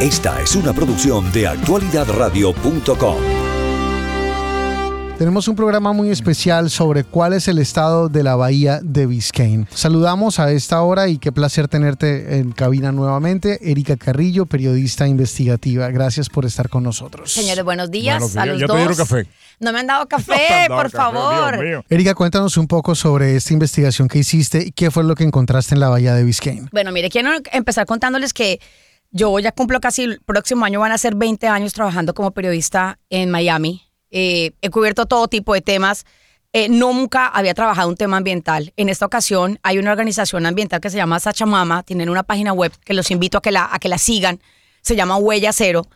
Esta es una producción de actualidadradio.com. Tenemos un programa muy especial sobre cuál es el estado de la bahía de Biscayne. Saludamos a esta hora y qué placer tenerte en cabina nuevamente. Erika Carrillo, periodista investigativa. Gracias por estar con nosotros. Señores, buenos días. Buenos días. A los ¿Ya te dos. dieron café? No me han dado café, No te han dado por café, favor. Dios mío. Erika, cuéntanos un poco sobre esta investigación que hiciste y qué fue lo que encontraste en la bahía de Biscayne. Bueno, mire, quiero empezar contándoles que yo ya cumplo casi el próximo año, van a ser 20 años trabajando como periodista en Miami. Eh, he cubierto todo tipo de temas. Eh, nunca había trabajado un tema ambiental. En esta ocasión hay una organización ambiental que se llama Sachamama, tienen una página web que los invito a que la, a que la sigan, se llama Huella Cero.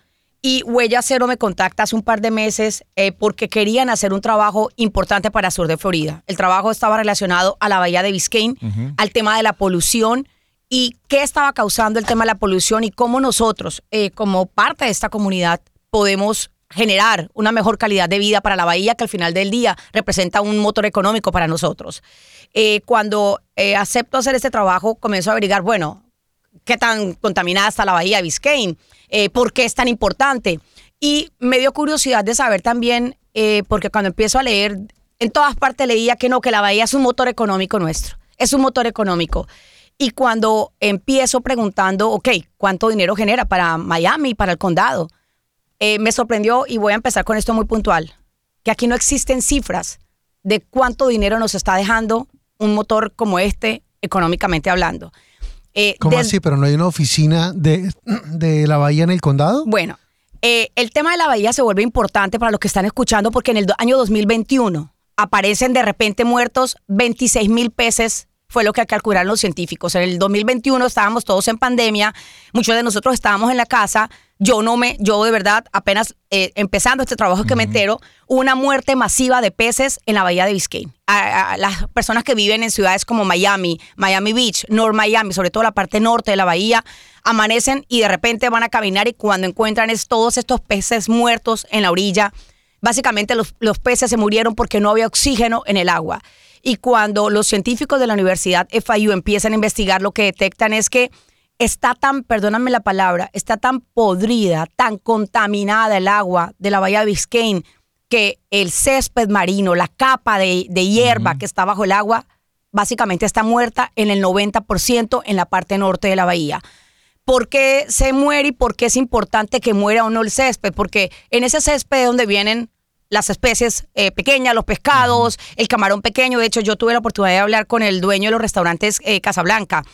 Y Huella Cero me contacta hace un par de meses eh, porque querían hacer un trabajo importante para el sur de Florida. El trabajo estaba relacionado a la bahía de Biscayne, al tema de la polución y qué estaba causando el tema de la polución y cómo nosotros, eh, como parte de esta comunidad, podemos generar una mejor calidad de vida para la bahía que al final del día representa un motor económico para nosotros. Eh, cuando eh, acepto hacer este trabajo, comienzo a averiguar, bueno, qué tan contaminada está la bahía de Biscayne, eh, por qué es tan importante. Y me dio curiosidad de saber también, eh, porque cuando empiezo a leer, en todas partes leía que no, que la bahía es un motor económico nuestro, es un motor económico. Y cuando empiezo preguntando, ok, ¿cuánto dinero genera para Miami, para el condado? Eh, me sorprendió y voy a empezar con esto muy puntual, que aquí no existen cifras de cuánto dinero nos está dejando un motor como este, económicamente hablando. Eh, ¿Cómo así? ¿Pero no hay una oficina de, de la bahía en el condado? Bueno, eh, el tema de la bahía se vuelve importante para los que están escuchando porque en el año 2021 aparecen de repente muertos 26 mil peces. Fue lo que calcularon los científicos. En el 2021 estábamos todos en pandemia, muchos de nosotros estábamos en la casa. Yo no me, yo de verdad, apenas eh, empezando este trabajo que me entero, una muerte masiva de peces en la bahía de Biscayne. A, a las personas que viven en ciudades como Miami, Miami Beach, North Miami, sobre todo la parte norte de la bahía, amanecen y de repente van a caminar y cuando encuentran es todos estos peces muertos en la orilla. Básicamente los, los peces se murieron porque no había oxígeno en el agua. Y cuando los científicos de la Universidad FIU empiezan a investigar, lo que detectan es que está tan, perdóname la palabra, está tan podrida, tan contaminada el agua de la bahía de Biscayne que el césped marino, la capa de, de hierba que está bajo el agua, básicamente está muerta en el 90% en la parte norte de la bahía. ¿Por qué se muere y por qué es importante que muera o no el césped? Porque en ese césped es donde vienen las especies eh, pequeñas, los pescados, el camarón pequeño. De hecho, yo tuve la oportunidad de hablar con el dueño de los restaurantes eh, Casablanca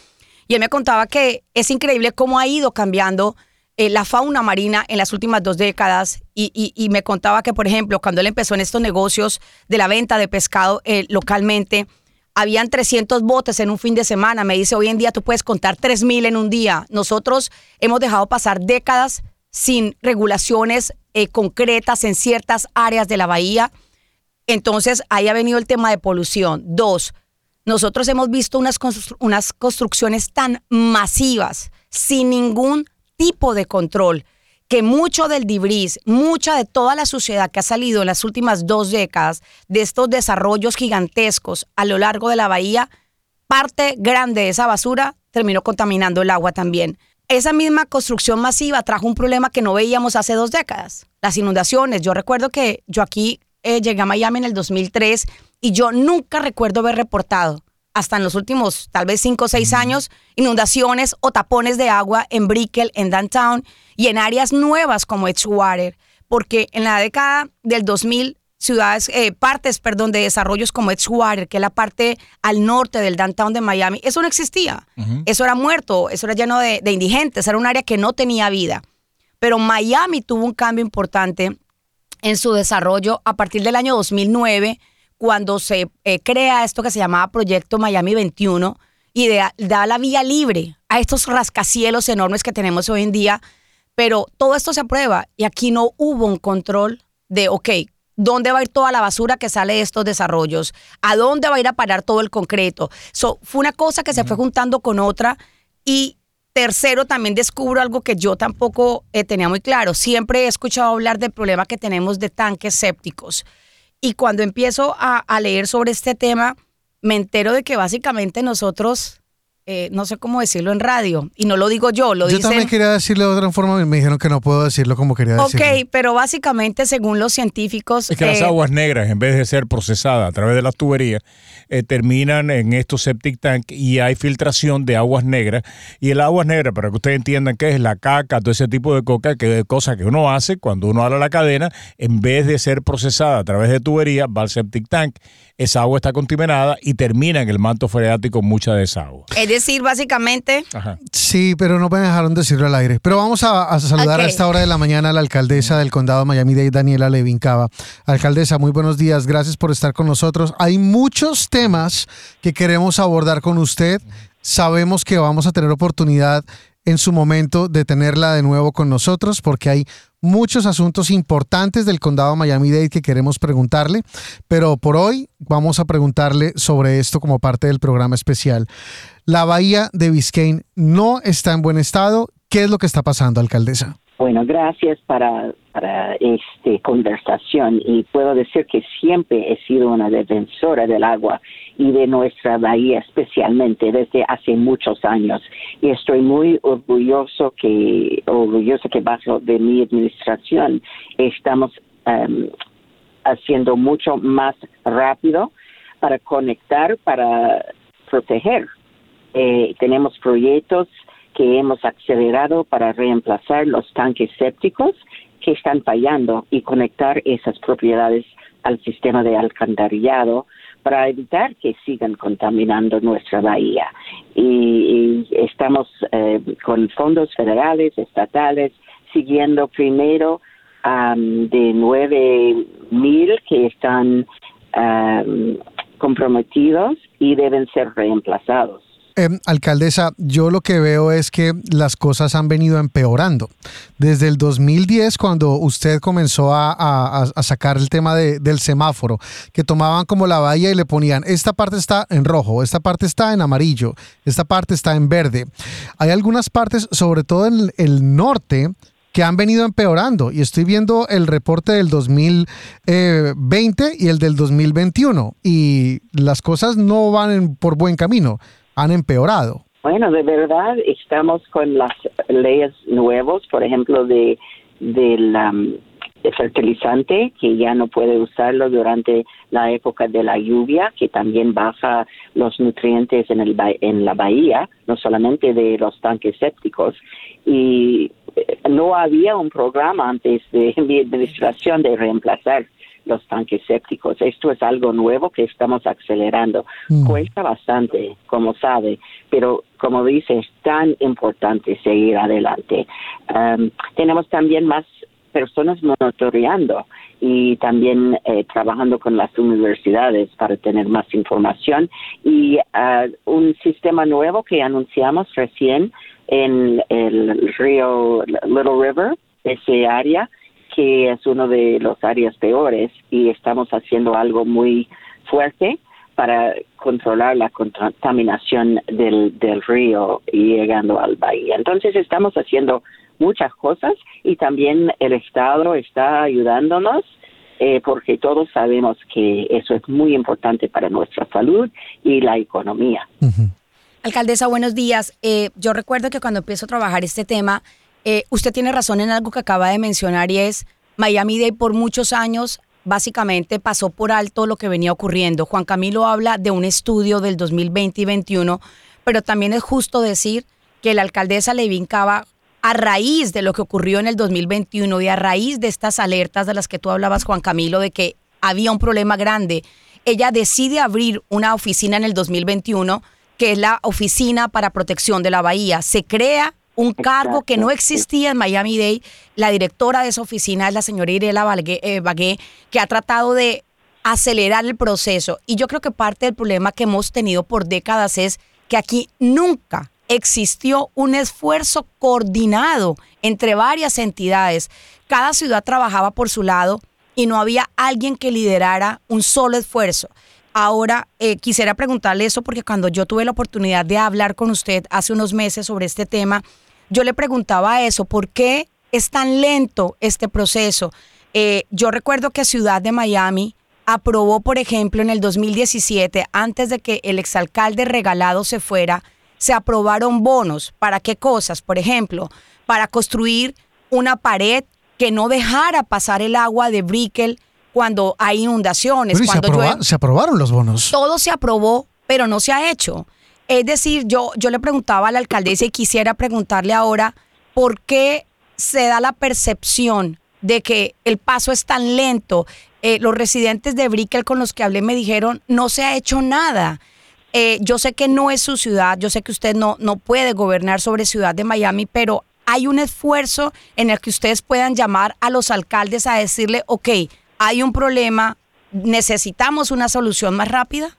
y él me contaba que es increíble cómo ha ido cambiando eh, la fauna marina en las últimas dos décadas y, y- y me contaba que, por ejemplo, cuando él empezó en estos negocios de la venta de pescado localmente, habían 300 botes en un fin de semana. Me dice, hoy en día tú puedes contar 3.000 en un día. Nosotros hemos dejado pasar décadas sin regulaciones eh, concretas en ciertas áreas de la bahía. Entonces, ahí ha venido el tema de polución. Dos, nosotros hemos visto unas, unas construcciones tan masivas, sin ningún tipo de control, que mucho del debris, mucha de toda la suciedad que ha salido en las últimas dos décadas de estos desarrollos gigantescos a lo largo de la bahía, parte grande de esa basura terminó contaminando el agua también. Esa misma construcción masiva trajo un problema que no veíamos hace dos décadas, las inundaciones. Yo recuerdo que yo aquí eh, llegué a Miami en el 2003 y yo nunca recuerdo haber reportado, hasta en los últimos tal vez cinco o seis años, inundaciones o tapones de agua en Brickell, en Downtown y en áreas nuevas como Edgewater, porque en la década del 2000 ciudades, eh, partes, perdón, de desarrollos como Edgewater, que es la parte al norte del downtown de Miami, eso no existía. Eso era muerto, eso era lleno de, de indigentes, era un área que no tenía vida. Pero Miami tuvo un cambio importante en su desarrollo a partir del año 2009, cuando se eh, crea esto que se llamaba Proyecto Miami 21 y da, da la vía libre a estos rascacielos enormes que tenemos hoy en día. Pero todo esto se aprueba y aquí no hubo un control de, ok, ¿dónde va a ir toda la basura que sale de estos desarrollos? ¿A dónde va a ir a parar todo el concreto? So, fue una cosa que se fue juntando con otra y tercero, también descubro algo que yo tampoco eh, tenía muy claro. Siempre he escuchado hablar del problema que tenemos de tanques sépticos. Y cuando empiezo a, a leer sobre este tema, me entero de que básicamente nosotros eh, no sé cómo decirlo en radio, y no lo digo yo, lo Yo dicen... también quería decirlo de otra forma, me dijeron que no puedo decirlo como quería Ok, decirlo. pero básicamente según los científicos... Es que las eh, aguas negras, en vez de ser procesadas a través de las tuberías, eh, terminan en estos septic tank y hay filtración de aguas negras. Y el agua negra, para que ustedes entiendan qué es la caca, todo ese tipo de coca, que es cosa que uno hace cuando uno habla la cadena, en vez de ser procesada a través de tuberías, va al septic tank. Esa agua está contaminada y termina en el manto freático mucha de esa agua. Es decir, básicamente... Ajá. Sí, pero no me dejaron decirlo al aire. Pero vamos a, a saludar a esta hora de la mañana a la alcaldesa del condado de Miami-Dade, Daniela Levin Cava. Alcaldesa, muy buenos días. Gracias por estar con nosotros. Hay muchos temas que queremos abordar con usted. Sabemos que vamos a tener oportunidad en su momento de tenerla de nuevo con nosotros porque hay muchos asuntos importantes del condado de Miami-Dade que queremos preguntarle, pero por hoy vamos a preguntarle sobre esto como parte del programa especial. La bahía de Biscayne no está en buen estado. ¿Qué es lo que está pasando, alcaldesa? Bueno, gracias para, para esta conversación y puedo decir que siempre he sido una defensora del agua y de nuestra bahía especialmente desde hace muchos años. Y estoy muy orgulloso que orgulloso que bajo de mi administración estamos em, haciendo mucho más rápido para conectar para proteger. Eh, tenemos proyectos que hemos acelerado para reemplazar los tanques sépticos que están fallando y conectar esas propiedades al sistema de alcantarillado para evitar que sigan contaminando nuestra bahía. Y, estamos eh, con fondos federales, estatales, siguiendo primero am, de nueve mil que están am, comprometidos y deben ser reemplazados. Eh, alcaldesa, yo lo que veo es que las cosas han venido empeorando. Desde el 2010, cuando usted comenzó a, sacar el tema de- del semáforo, que tomaban como la bahía y le ponían, esta parte está en rojo, esta parte está en amarillo, esta parte está en verde. Hay algunas partes, sobre todo en el norte, que han venido empeorando. Y estoy viendo el reporte del 2020 y el del 2021. Y las cosas no van por buen camino, han empeorado. Bueno, de verdad estamos con las leyes nuevas, por ejemplo, de del um, fertilizante que ya no puede usarlo durante la época de la lluvia, que también baja los nutrientes en el en la bahía, no solamente de los tanques sépticos y eh, no había un programa antes de mi administración de reemplazar los tanques sépticos. Esto es algo nuevo que estamos acelerando. Mm. Cuesta bastante, como sabe, pero como dice, es tan importante seguir adelante. Um, tenemos también más personas monitoreando y también eh, trabajando con las universidades para tener más información y ah, un sistema nuevo que anunciamos recién en el río Little River, ese área, que es uno de los áreas peores y estamos haciendo algo muy fuerte para controlar la contaminación del, del río y llegando al bahía. Entonces estamos haciendo muchas cosas y también el Estado está ayudándonos eh, porque todos sabemos que eso es muy importante para nuestra salud y la economía. Alcaldesa, buenos días. Eh, yo recuerdo que cuando empiezo a trabajar este tema, eh, usted tiene razón en algo que acaba de mencionar y es Miami Day por muchos años básicamente pasó por alto lo que venía ocurriendo. Juan Camilo habla de un estudio del 2020 y 21, pero también es justo decir que la alcaldesa Levin Cava, a raíz de lo que ocurrió en el 2021 y a raíz de estas alertas de las que tú hablabas, Juan Camilo, de que había un problema grande, ella decide abrir una oficina en el 2021 que es la Oficina para Protección de la Bahía. Se crea un cargo que no existía en Miami Dade. La directora de esa oficina es la señora Irela eh, Bagué, que ha tratado de acelerar el proceso. Y yo creo que parte del problema que hemos tenido por décadas es que aquí nunca existió un esfuerzo coordinado entre varias entidades. Cada ciudad trabajaba por su lado y no había alguien que liderara un solo esfuerzo. Ahora, eh, quisiera preguntarle eso porque cuando yo tuve la oportunidad de hablar con usted hace unos meses sobre este tema, yo le preguntaba eso, ¿por qué es tan lento este proceso? Eh, yo recuerdo que Ciudad de Miami aprobó, por ejemplo, en el 2017, antes de que el exalcalde regalado se fuera, se aprobaron bonos. ¿Para qué cosas? Por ejemplo, para construir una pared que no dejara pasar el agua de Brickell cuando hay inundaciones. Pero y se, cuando aproba- llueve. se aprobaron los bonos. Todo se aprobó, pero no se ha hecho. Es decir, yo, yo le preguntaba a la alcaldesa y quisiera preguntarle ahora por qué se da la percepción de que el paso es tan lento. Eh, los residentes de Brickell con los que hablé me dijeron, no se ha hecho nada. Eh, yo sé que no es su ciudad, yo sé que usted no, no puede gobernar sobre Ciudad de Miami, pero hay un esfuerzo en el que ustedes puedan llamar a los alcaldes a decirle, ok, hay un problema, necesitamos una solución más rápida.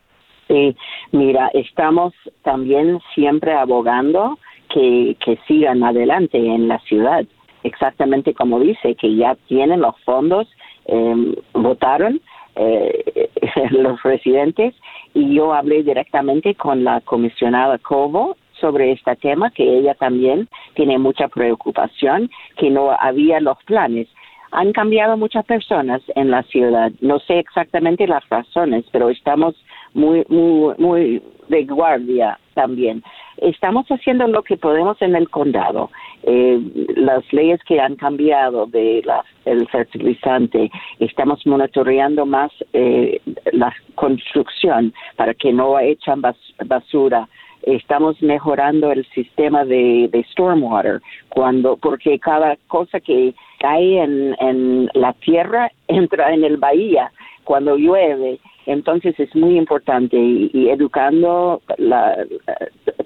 Sí, mira, estamos también siempre abogando que, que sigan adelante en la ciudad, exactamente como dice, que ya tienen los fondos, eh, votaron eh, los residentes y yo hablé directamente con la comisionada Cobo sobre este tema, que ella también tiene mucha preocupación, que no había los planes. Han cambiado muchas personas en la ciudad. No sé exactamente las razones, pero estamos muy, muy, muy de guardia también. Estamos haciendo lo que podemos en el condado. Eh, las leyes que han cambiado de la, el fertilizante, estamos monitoreando más eh, la construcción para que no echan bas- basura estamos mejorando el sistema de, de stormwater cuando porque cada cosa que cae en, en la tierra entra en el bahía cuando llueve entonces es muy importante y, educando la,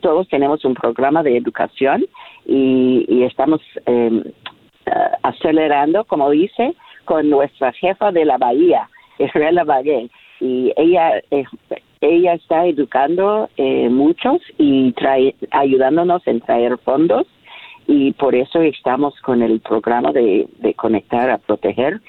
todos tenemos un programa de educación y, estamos eh, eh, acelerando como dice con nuestra jefa de la bahía Israela Bagué y ella eh, ella está educando eh, muchos y trae, ayudándonos en traer fondos y por eso estamos con el programa de conectar a proteger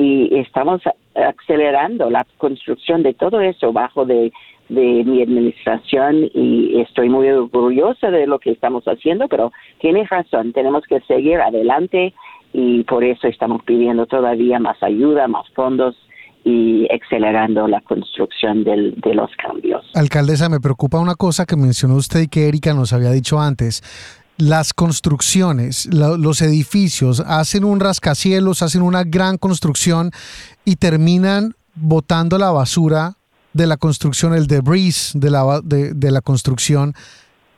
y estamos acelerando la construcción de todo eso bajo de, de mi administración y estoy muy orgullosa de lo que estamos haciendo, pero tienes razón, tenemos que seguir adelante y por eso estamos pidiendo todavía más ayuda, más fondos y acelerando la construcción del, de los cambios. Alcaldesa, me preocupa una cosa que mencionó usted y que Erika nos había dicho antes. Las construcciones, los edificios hacen un rascacielos, hacen una gran construcción y terminan botando la basura de la construcción, el debris de la, de, la construcción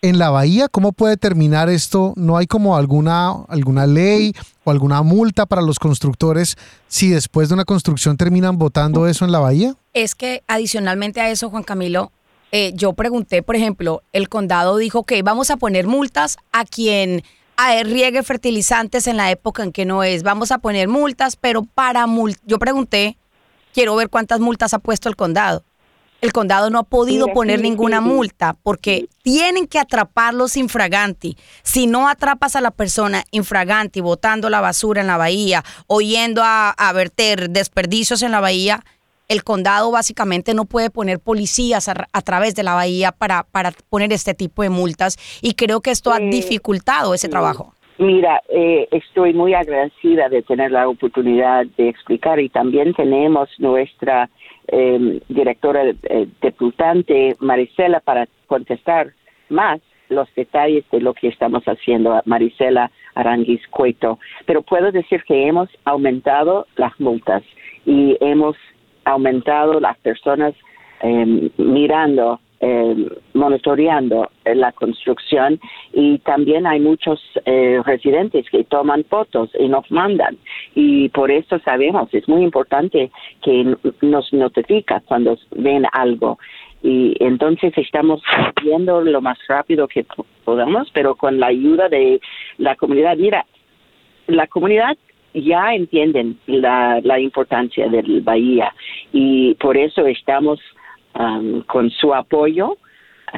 en la bahía. ¿Cómo puede terminar esto? ¿No hay como alguna, alguna ley o alguna multa para los constructores si después de una construcción terminan botando eso en la bahía? Es que adicionalmente a eso, Juan Camilo, eh, yo pregunté, por ejemplo, el condado dijo que vamos a poner multas a quien riegue fertilizantes en la época en que no es. Vamos a poner multas, pero para mul yo pregunté, quiero ver cuántas multas ha puesto el condado. El condado no ha podido Mira, poner sí, ninguna sí, sí. multa porque tienen que atraparlos infraganti. Si no atrapas a la persona infraganti botando la basura en la bahía o yendo a, a verter desperdicios en la bahía, el condado básicamente no puede poner policías a, a través de la bahía para, para poner este tipo de multas y creo que esto ha Eh, dificultado ese trabajo. Mira, eh, estoy muy agradecida de tener la oportunidad de explicar y también tenemos nuestra eh, directora eh, deputante Marisela para contestar más los detalles de lo que estamos haciendo, Marisela Aranguis Cueto. Pero puedo decir que hemos aumentado las multas y hemos aumentado las personas eh, mirando, eh, monitoreando la construcción y también hay muchos eh, residentes que toman fotos y nos mandan y por eso sabemos, es muy importante que nos notifica cuando ven algo y entonces estamos viendo lo más rápido que po- podamos, pero con la ayuda de la comunidad. Mira, la comunidad ya entienden la, la importancia del Bahía y por eso estamos con su apoyo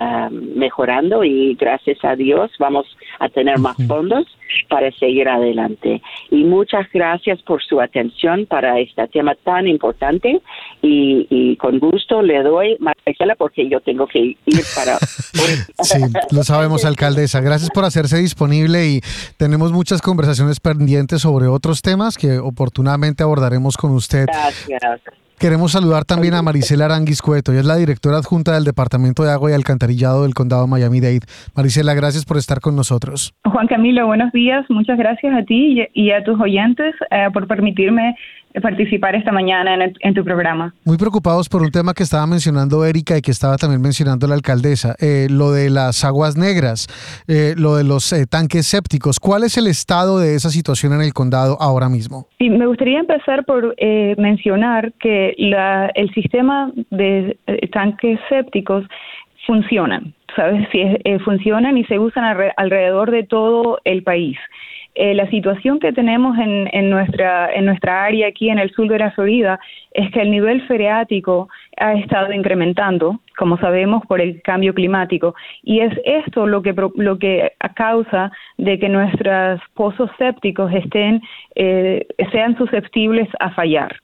um, mejorando y gracias a Dios vamos a tener más fondos para seguir adelante. Y muchas gracias por su atención para este tema tan importante y, y con gusto le doy, Marcela, porque yo tengo que ir para... Sí, lo sabemos, alcaldesa. Gracias por hacerse disponible y tenemos muchas conversaciones pendientes sobre otros temas que oportunamente abordaremos con usted. Gracias. Queremos saludar también a Marisela Aranguis Cueto, ella es la directora adjunta del Departamento de Agua y Alcantarillado del Condado Miami-Dade. Marisela, gracias por estar con nosotros. Juan Camilo, buenos días. Muchas gracias a ti y a tus oyentes eh, por permitirme participar esta mañana en, tu programa. Muy preocupados por un tema que estaba mencionando Erika y que estaba también mencionando la alcaldesa, eh, lo de las aguas negras, eh, lo de los tanques sépticos. ¿Cuál es el estado de esa situación en el condado ahora mismo? Sí, me gustaría empezar por mencionar que el sistema de eh, tanques sépticos funcionan, ¿sabes? Si eh, funcionan y se usan alrededor de todo el país. Eh, la situación que tenemos en, en, nuestra, en nuestra área aquí en el sur de la Florida es que el nivel freático ha estado incrementando, como sabemos, por el cambio climático. Y es esto lo que, lo que causa de que nuestros pozos sépticos estén, eh, sean susceptibles a fallar.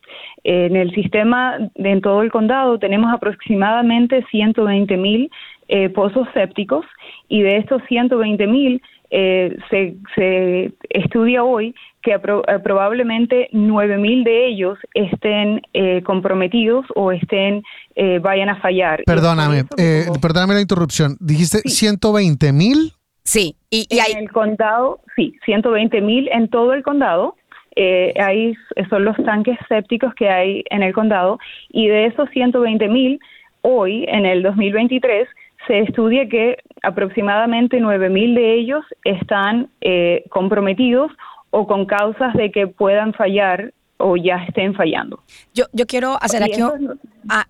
En el sistema, en todo el condado, tenemos aproximadamente 120 mil eh, pozos sépticos y de estos 120 mil eh, se, se, estudia hoy que eh, probablemente 9.000 de ellos estén eh, comprometidos o estén vayan a fallar. Perdóname, perdóname la interrupción. ¿Dijiste 120 mil? Sí, y, en el condado, sí, 120 mil en todo el condado. ahí son los tanques sépticos que hay en el condado y de esos 120 mil, hoy, en el 2023, se estudia que aproximadamente 9.000 de ellos están eh, comprometidos o con causas de que puedan fallar o ya estén fallando. Yo, yo quiero hacer aquí,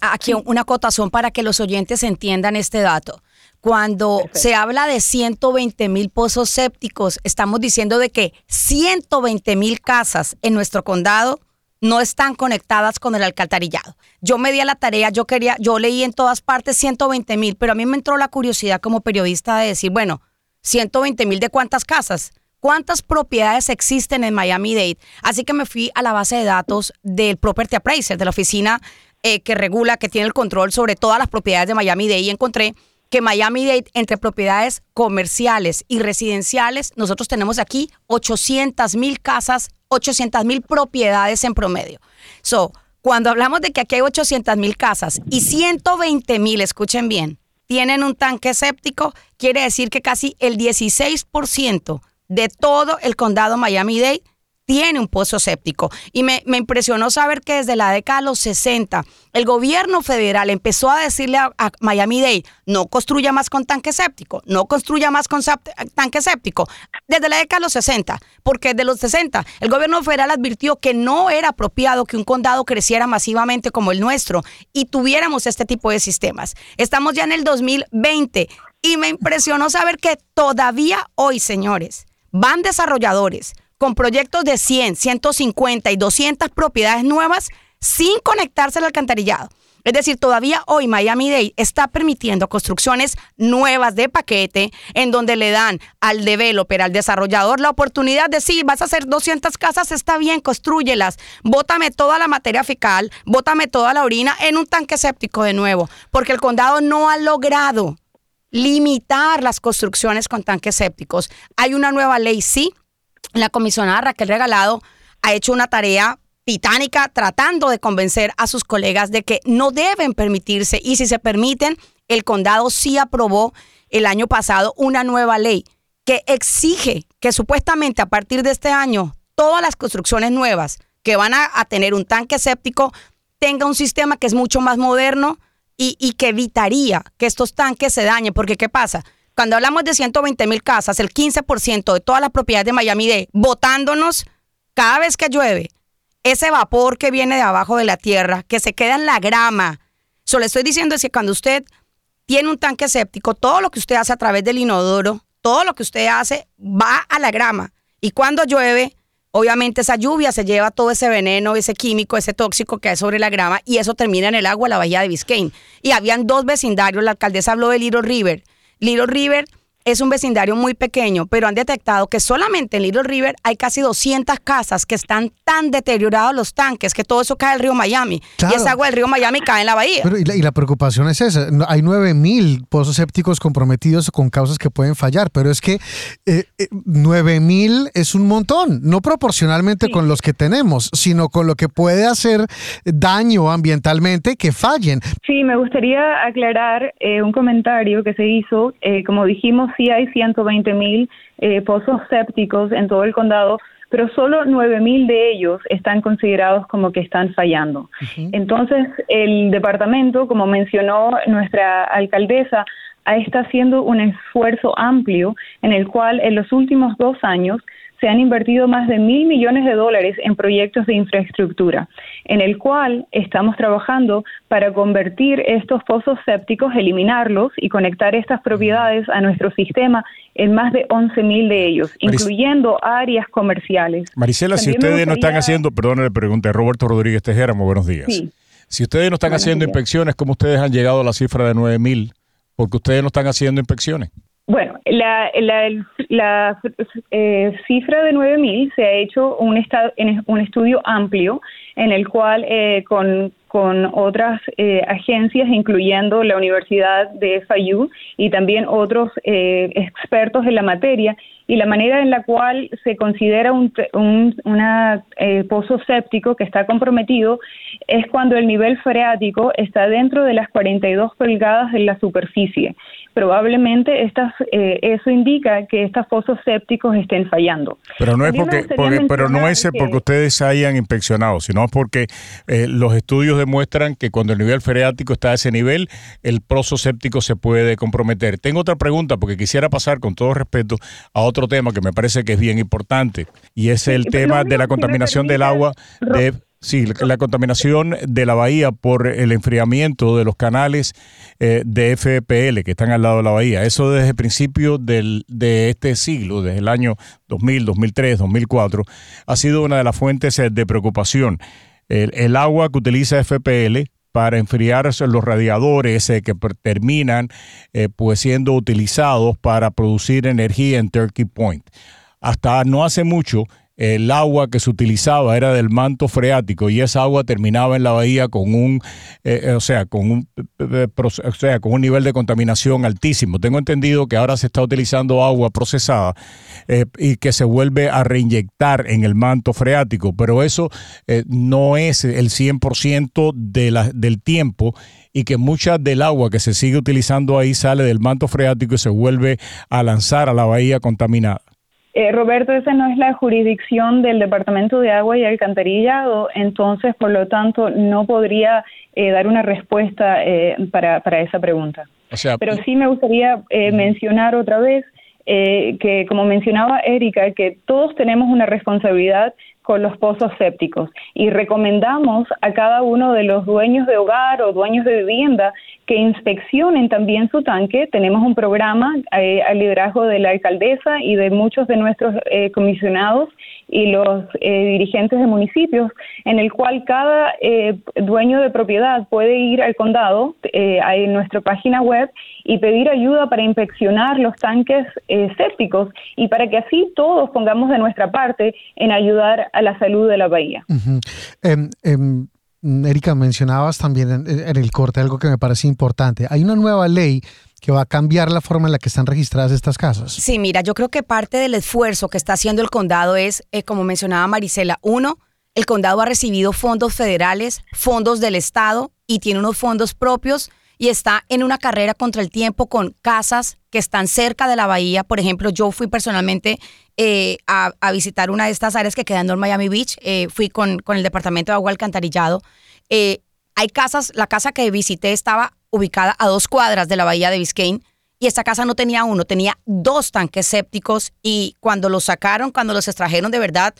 aquí una acotación para que los oyentes entiendan este dato. Cuando se habla de 120 mil pozos sépticos, estamos diciendo de que 120 mil casas en nuestro condado no están conectadas con el alcantarillado. Yo me di a la tarea, yo quería, yo leí en todas partes 120 mil, pero a mí me entró la curiosidad como periodista de decir, bueno, 120 mil de cuántas casas, cuántas propiedades existen en Miami-Dade. Así que me fui a la base de datos del Property Appraiser, de la oficina eh, que regula, que tiene el control sobre todas las propiedades de Miami-Dade y encontré que Miami-Dade, entre propiedades comerciales y residenciales, nosotros tenemos aquí 800 mil casas 800 mil propiedades en promedio. So, cuando hablamos de que aquí hay 800 mil casas y 120 mil, escuchen bien, tienen un tanque séptico, quiere decir que casi el 16% de todo el condado Miami-Dade tiene un pozo séptico. Y me, impresionó saber que desde la década de los 60 el gobierno federal empezó a decirle a, Miami-Dade, no construya más con tanque séptico, no construya más con tanque séptico. Desde la década de los 60, porque desde los 60 el gobierno federal advirtió que no era apropiado que un condado creciera masivamente como el nuestro y tuviéramos este tipo de sistemas. Estamos ya en el 2020 y me impresionó saber que todavía hoy, señores, van desarrolladores con proyectos de 100, 150 y 200 propiedades nuevas sin conectarse al alcantarillado. Es decir, todavía hoy Miami-Dade está permitiendo construcciones nuevas de paquete en donde le dan al developer, al desarrollador, la oportunidad de sí, vas a hacer 200 casas, está bien, construyelas, bótame toda la materia fecal, bótame toda la orina en un tanque séptico de nuevo, porque el condado no ha logrado limitar las construcciones con tanques sépticos. Hay una nueva ley, sí, la comisionada Raquel Regalado ha hecho una tarea titánica tratando de convencer a sus colegas de que no deben permitirse y si se permiten, el condado sí aprobó el año pasado una nueva ley que exige que supuestamente a partir de este año todas las construcciones nuevas que van a, tener un tanque séptico tengan un sistema que es mucho más moderno y que evitaría que estos tanques se dañen. Porque ¿qué pasa? Cuando hablamos de 120 mil casas, el 15% de todas las propiedades de Miami-Dade botándonos cada vez que llueve, ese vapor que viene de abajo de la tierra, que se queda en la grama. Solo estoy diciendo es que cuando usted tiene un tanque séptico, todo lo que usted hace a través del inodoro, todo lo que usted hace va a la grama. Y cuando llueve, obviamente esa lluvia se lleva todo ese veneno, ese químico, ese tóxico que hay sobre la grama y eso termina en el agua, la bahía de Biscayne. Y habían dos vecindarios, la alcaldesa habló de Little River Little River es un vecindario muy pequeño, pero han detectado que solamente en Little River hay casi 200 casas que están tan deteriorados los tanques que todo eso cae al río Miami. Y esa agua del río Miami cae en la bahía. y, la, preocupación es esa. Hay 9.000 pozos sépticos comprometidos con causas que pueden fallar, pero es que eh, 9.000 eh, es un montón, no proporcionalmente con los que tenemos, sino con lo que puede hacer daño ambientalmente que fallen. Sí, me gustaría aclarar eh, un comentario que se hizo. Eh, como dijimos, sí hay 120 mil eh, pozos sépticos en todo el condado, pero solo 9 mil de ellos están considerados como que están fallando. Entonces, el departamento, como mencionó nuestra alcaldesa, está haciendo un esfuerzo amplio en el cual en los últimos dos años se han invertido más de mil millones de dólares en proyectos de infraestructura, en el cual estamos trabajando para convertir estos pozos sépticos, eliminarlos y conectar estas propiedades a nuestro sistema en más de 11 mil de ellos, incluyendo áreas comerciales. Marisela, si ustedes no están haciendo, perdón, le pregunté, Roberto Rodríguez Tejera, muy buenos días. Si ustedes no están haciendo inspecciones, ¿cómo ustedes han llegado a la cifra de 9 mil? Porque ustedes no están haciendo inspecciones. Bueno, la, la, eh, cifra de 9.000 se ha hecho un, estado, un estudio amplio en el cual eh, con, con, otras eh, agencias, incluyendo la Universidad de FIU y también otros expertos en la materia, y la manera en la cual se considera un, un una, pozo séptico que está comprometido es cuando el nivel freático está dentro de las 42 pulgadas de la superficie probablemente estas, eh, eso indica que estos pozos sépticos estén fallando. Pero no es porque, pero no es porque ustedes hayan inspeccionado, sino porque eh, los estudios demuestran que cuando el nivel freático está a ese nivel, el pozo séptico se puede comprometer. Tengo otra pregunta porque quisiera pasar con todo respeto a otro tema que me parece que es bien importante y es el tema de la contaminación del agua de Sí, la contaminación de la bahía por el enfriamiento de los canales eh, de FPL que están al lado de la bahía. Eso desde el principio del, de este siglo, desde el año 2000, 2003, 2004, ha sido una de las fuentes eh, de preocupación. El, agua que utiliza FPL para enfriar los radiadores eh, que terminan pues siendo utilizados para producir energía en Turkey Point. Hasta no hace mucho, el agua que se utilizaba era del manto freático y esa agua terminaba en la bahía con un, eh, eh, o sea, con un, eh, o sea, con un nivel de contaminación altísimo. Tengo entendido que ahora se está utilizando agua procesada y que se vuelve a reinyectar en el manto freático, pero eso no es el 100% de del tiempo y que mucha del agua que se sigue utilizando ahí sale del manto freático y se vuelve a lanzar a la bahía contaminada. Eh, Roberto, esa no es la jurisdicción del Departamento de Agua y Alcantarillado, entonces, por lo tanto, no podría eh, dar una respuesta eh, para, para, esa pregunta. Pero sí me gustaría mencionar otra vez que, como mencionaba Erika, que todos tenemos una responsabilidad con los pozos sépticos y recomendamos a cada uno de los dueños de hogar o dueños de vivienda que inspeccionen también su tanque. Tenemos un programa eh, al liderazgo de la alcaldesa y de muchos de nuestros eh, comisionados y los eh, dirigentes de municipios, en el cual cada eh, dueño de propiedad puede ir al condado, eh, en nuestra página web, y pedir ayuda para inspeccionar los tanques sépticos y para que así todos pongamos de nuestra parte en ayudar a la salud de la bahía. Erika, mencionabas también en, el corte algo que me parece importante. Hay una nueva ley que va a cambiar la forma en la que están registradas estas casas. Sí, mira, yo creo que parte del esfuerzo que está haciendo el condado es, eh, como mencionaba Marisela, uno, el condado ha recibido fondos federales, fondos del Estado y tiene unos fondos propios y está en una carrera contra el tiempo con casas que están cerca de la bahía. Por ejemplo, yo fui personalmente eh, a, visitar una de estas áreas que quedan en Miami Beach. Eh, fui con, con, el Departamento de Agua Alcantarillado. hay casas, la casa que visité estaba ubicada a dos cuadras de la bahía de Biscayne. Y esta casa no tenía uno, tenía dos tanques sépticos y cuando los sacaron, cuando los extrajeron de verdad,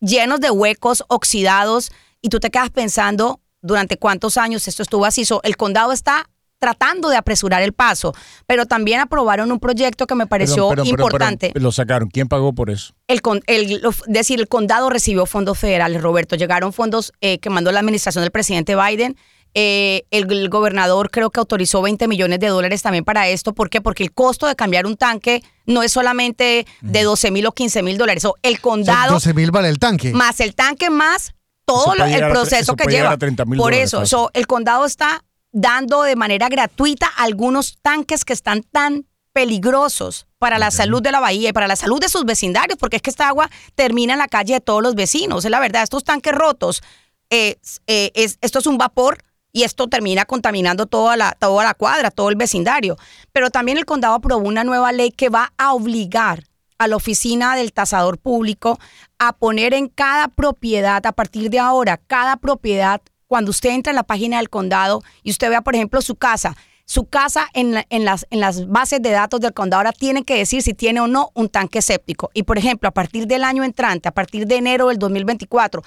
llenos de huecos, oxidados, y tú te quedas pensando durante cuántos años esto estuvo así. el condado está tratando de apresurar el paso, pero también aprobaron un proyecto que me pareció importante. lo sacaron, ¿quién pagó por eso? El, el, decir, el condado recibió fondos federales, Roberto. Llegaron fondos eh, que mandó la administración del presidente Biden Eh, el, gobernador creo que autorizó 20 millones de dólares también para esto. ¿Por qué? Porque el costo de cambiar un tanque no es solamente de 12 mil o 15 mil dólares. O el condado. 12 mil vale el tanque. Más el tanque, más todo el proceso que lleva. Por eso, el condado está dando de manera gratuita algunos tanques que están tan peligrosos para la salud de la bahía y para la salud de sus vecindarios, porque es que esta agua termina en la calle de todos los vecinos. Es la verdad, estos tanques rotos, eh, eh, es, esto es un vapor y esto termina contaminando toda la, toda la cuadra, todo el vecindario. Pero también el condado aprobó una nueva ley que va a obligar a la oficina del tasador público a poner en cada propiedad, a partir de ahora, cada propiedad, cuando usted entra en la página del condado y usted vea, por ejemplo, su casa, su casa en, las, bases de datos del condado ahora tiene que decir si tiene o no un tanque séptico. Y, por ejemplo, a partir del año entrante, a partir de enero del 2024,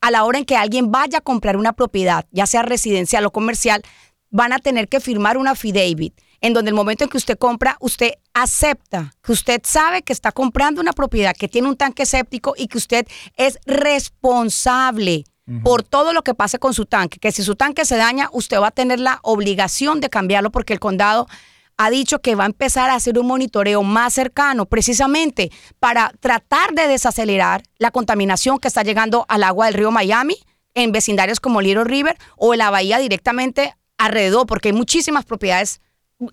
a la hora en que alguien vaya a comprar una propiedad, ya sea residencial o comercial, van a tener que firmar una affidavit, en donde el momento en que usted compra, usted acepta que usted sabe que está comprando una propiedad que tiene un tanque séptico y que usted es responsable por todo lo que pase con su tanque, que si su tanque se daña, usted va a tener la obligación de cambiarlo porque el condado ha dicho que va a empezar a hacer un monitoreo más cercano, precisamente para tratar de desacelerar la contaminación que está llegando al agua del río Miami en vecindarios como Little River o la bahía directamente alrededor, porque hay muchísimas propiedades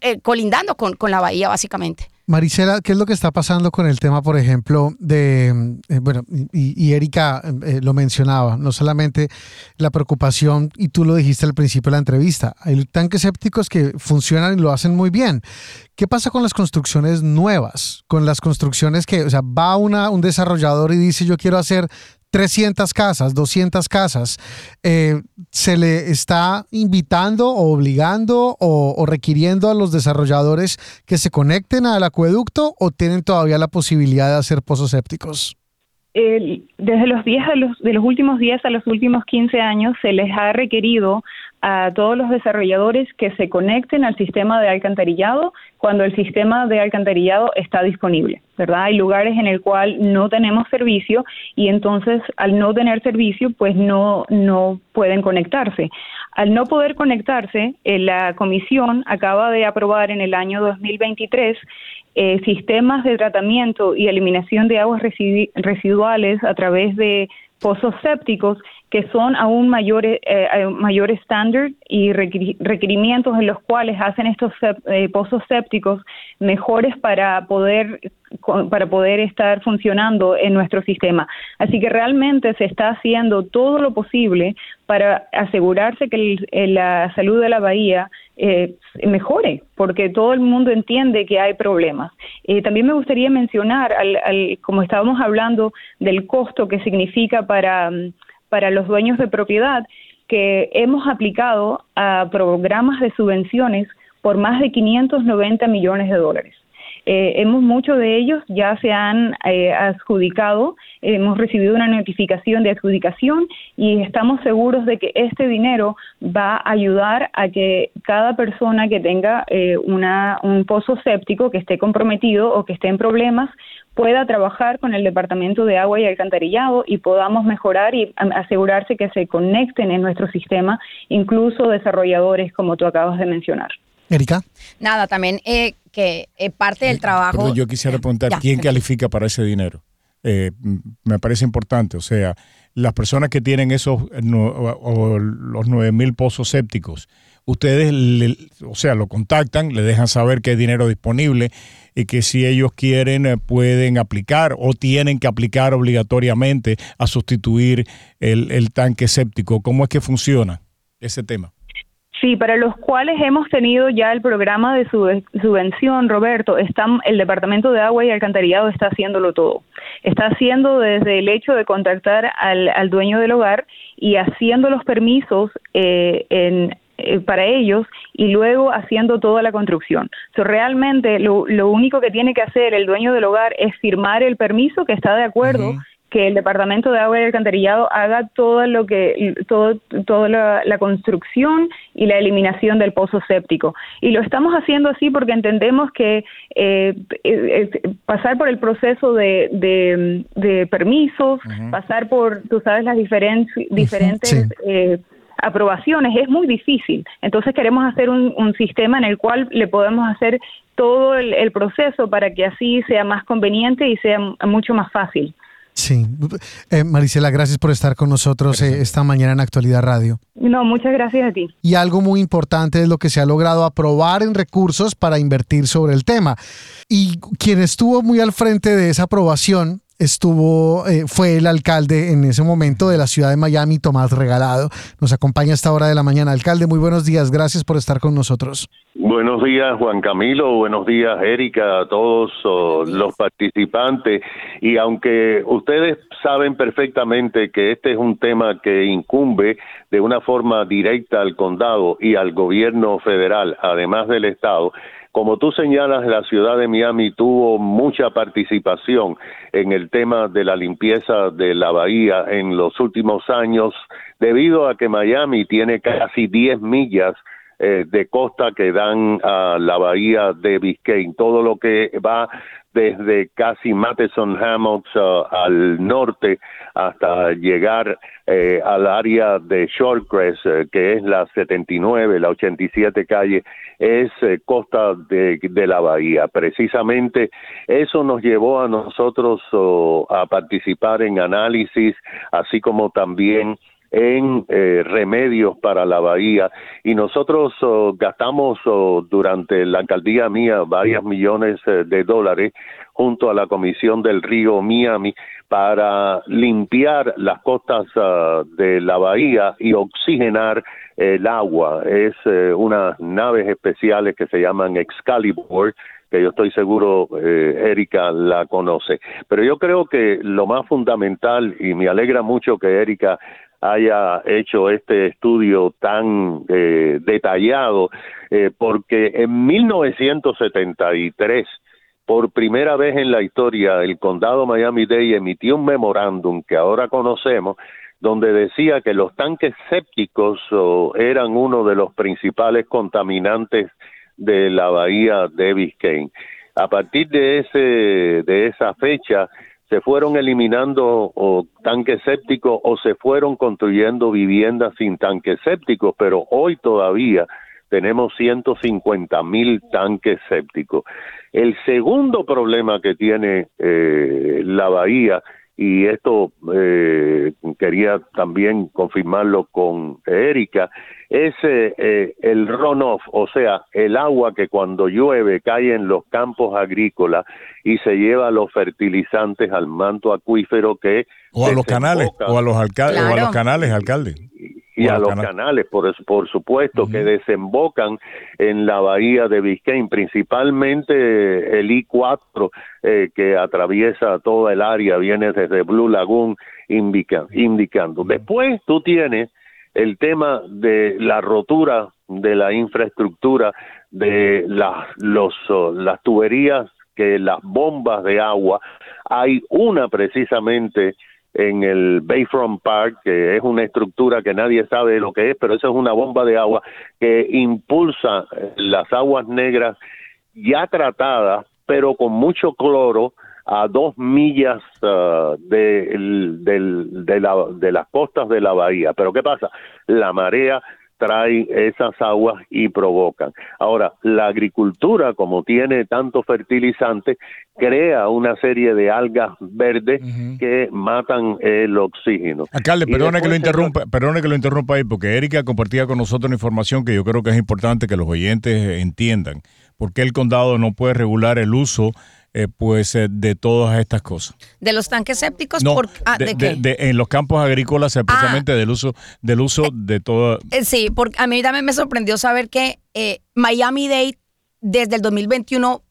eh, colindando con, con la bahía, básicamente. Marisela, ¿qué es lo que está pasando con el tema, por ejemplo, de, eh, bueno, y, Erika eh, lo mencionaba, no solamente la preocupación, y tú lo dijiste al principio de la entrevista, hay tanques sépticos que funcionan y lo hacen muy bien. ¿Qué pasa con las construcciones nuevas? Con las construcciones que, o sea, va una, un desarrollador y dice, yo quiero hacer 300 casas, 200 casas, eh, ¿se le está invitando o obligando o, requiriendo a los desarrolladores que se conecten al acueducto o tienen todavía la posibilidad de hacer pozos sépticos? desde los 10 de los, últimos 10 a los últimos 15 años se les ha requerido a todos los desarrolladores que se conecten al sistema de alcantarillado cuando el sistema de alcantarillado está disponible, ¿verdad? Hay lugares en el cual no tenemos servicio y entonces al no tener servicio pues no no pueden conectarse. Al no poder conectarse, eh, la comisión acaba de aprobar en el año 2023 eh, sistemas de tratamiento y eliminación de aguas residuales a través de pozos sépticos que son aún mayores eh, mayor estándar y requerimientos en los cuales hacen estos eh, pozos sépticos mejores para poder para poder estar funcionando en nuestro sistema. Así que realmente se está haciendo todo lo posible para asegurarse que la salud de la bahía eh, mejore, porque todo el mundo entiende que hay problemas. Eh, también me gustaría mencionar, al, como estábamos hablando del costo que significa para, para los dueños de propiedad, que hemos aplicado a programas de subvenciones por más de 590 millones de dólares. Eh, hemos muchos de ellos ya se han eh, adjudicado, hemos recibido una notificación de adjudicación y estamos seguros de que este dinero va a ayudar a que cada persona que tenga eh, una, un pozo séptico que esté comprometido o que esté en problemas pueda trabajar con el Departamento de Agua y Alcantarillado y podamos mejorar y asegurarse que se conecten en nuestro sistema, incluso desarrolladores como tú acabas de mencionar. Erika. Nada, también eh, que eh, parte del trabajo... yo quisiera preguntar, ¿quién califica para ese dinero? Eh, me parece importante, o sea, las personas que tienen esos, o, los 9 mil pozos sépticos, ustedes, o sea, lo contactan, le dejan saber que hay dinero disponible y que si ellos quieren pueden aplicar o tienen que aplicar obligatoriamente a sustituir el, el tanque séptico. ¿Cómo es que funciona ese tema? Sí, para los cuales hemos tenido ya el programa de subvención, Roberto, el Departamento de Agua y Alcantarillado está haciéndolo todo. Está haciendo desde el hecho de contactar al, dueño del hogar y haciendo los permisos eh, eh, para ellos y luego haciendo toda la construcción. realmente lo, único que tiene que hacer el dueño del hogar es firmar el permiso que está de acuerdo que el Departamento de Agua y Alcantarillado haga todo lo que todo toda la, construcción y la eliminación del pozo séptico y lo estamos haciendo así porque entendemos que eh, eh, pasar por el proceso de, de, permisos pasar por tú sabes las diferentes diferentes eh, aprobaciones es muy difícil. Entonces queremos hacer un, sistema en el cual le podemos hacer todo el, proceso para que así sea más conveniente y sea mucho más fácil. Sí. Eh, Marisela, gracias por estar con nosotros eh, esta mañana en Actualidad Radio. No, muchas gracias a ti. Y algo muy importante es lo que se ha logrado aprobar en recursos para invertir sobre el tema. Y quien estuvo muy al frente de esa aprobación estuvo, eh, fue el alcalde en ese momento de la ciudad de Miami, Tomás Regalado. Nos acompaña a esta hora de la mañana. Alcalde, muy buenos días. Gracias por estar con nosotros. Buenos días, Juan Camilo. Buenos días, Erika, a todos los participantes. Y aunque ustedes saben perfectamente que este es un tema que incumbe de una forma directa al condado y al gobierno federal, además del Estado, como tú señalas, la ciudad de Miami tuvo mucha participación en el tema de la limpieza de la bahía en los últimos años, debido a que Miami tiene casi 10 millas eh, de costa que dan a la bahía de Biscayne. Todo lo que va desde casi Madison Hammocks uh, al norte hasta llegar eh, al área de Shorecrest, eh, que es la 79, la 87 calle, es eh, costa de, de, la bahía. Precisamente eso nos llevó a nosotros a participar en análisis, así como también en eh, remedios para la bahía y nosotros oh, gastamos oh, durante la alcaldía mía varios millones eh, de dólares junto a la Comisión del Río Miami para limpiar las costas ah, de la bahía y oxigenar el agua. Es eh, unas naves especiales que se llaman Excalibur que yo estoy seguro eh, Erika la conoce. Pero yo creo que lo más fundamental, y me alegra mucho que Erika haya hecho este estudio tan eh, detallado, eh, porque en 1973, por primera vez en la historia, el condado Miami-Dade emitió un memorándum que ahora conocemos, donde decía que los tanques sépticos eran uno de los principales contaminantes de la bahía de Biscayne. A partir de ese de esa fecha se fueron eliminando o, tanques sépticos o se fueron construyendo viviendas sin tanques sépticos, pero hoy todavía tenemos 150 mil tanques sépticos. El segundo problema que tiene eh, la bahía y esto eh, quería también confirmarlo con Erika, es eh, el runoff, o sea, el agua que cuando llueve cae en los campos agrícolas y se lleva los fertilizantes al manto acuífero que... O a los canales, o a los, alcaldes, o a los canales, alcalde y a los canales, por, por supuesto, que desembocan en la bahía de Biscayne, principalmente el I-4 eh, que atraviesa toda el área, viene desde Blue Lagoon indicando. Después tú tienes el tema de la rotura de la infraestructura, de las, los, las tuberías, que las bombas de agua, hay una precisamente en el Bayfront Park, que es una estructura que nadie sabe lo que es, pero eso es una bomba de agua que impulsa las aguas negras ya tratadas, pero con mucho cloro a dos millas uh, de, de, la, de las costas de la bahía. Pero ¿qué pasa? La marea trae esas aguas y provocan. Ahora, la agricultura, como tiene tanto fertilizante, crea una serie de algas verdes que matan el oxígeno. Alcalde, perdone que lo interrumpa, perdone que lo interrumpa ahí, porque Erika compartía con nosotros una información que yo creo que es importante que los oyentes entiendan. ¿Por qué el condado no puede regular el uso eh, pues eh, de todas estas cosas. De los tanques sépticos, ah, de, en los campos agrícolas, especialmente ah. del uso del uso de todo. Eh, sí, porque a mí también me sorprendió saber que Miami Dade desde el 2021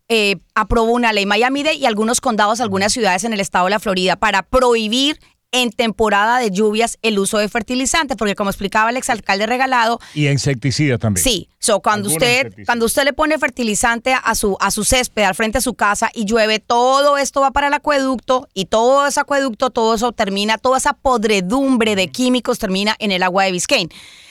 aprobó una ley, Miami Dade y algunos condados, algunas ciudades en el estado de la Florida, para prohibir en temporada de lluvias el uso de fertilizantes, porque como explicaba el exalcalde regalado. Y insecticidas también. Sí, so, cuando usted, cuando usted le pone fertilizante a su, a su césped al frente de su casa y llueve, todo esto va para el acueducto y todo ese acueducto, todo eso termina, toda esa podredumbre de químicos termina en el agua de Biscayne.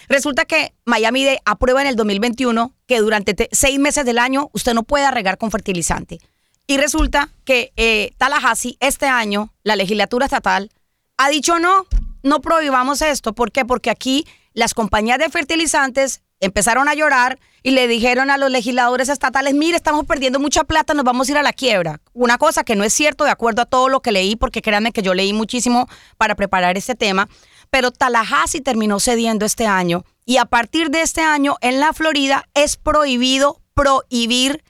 Resulta que Miami de aprueba en el 2021 que durante seis meses del año usted no pueda regar con fertilizante. Y resulta que eh, Tallahassee, este año, la legislatura estatal ha dicho no, no prohibamos esto. ¿Por qué? Porque aquí las compañías de fertilizantes empezaron a llorar y le dijeron a los legisladores estatales, mire, estamos perdiendo mucha plata, nos vamos a ir a la quiebra. Una cosa que no es cierto de acuerdo a todo lo que leí, porque créanme que yo leí muchísimo para preparar este tema, pero Tallahassee terminó cediendo este año y a partir de este año en la Florida es prohibido prohibir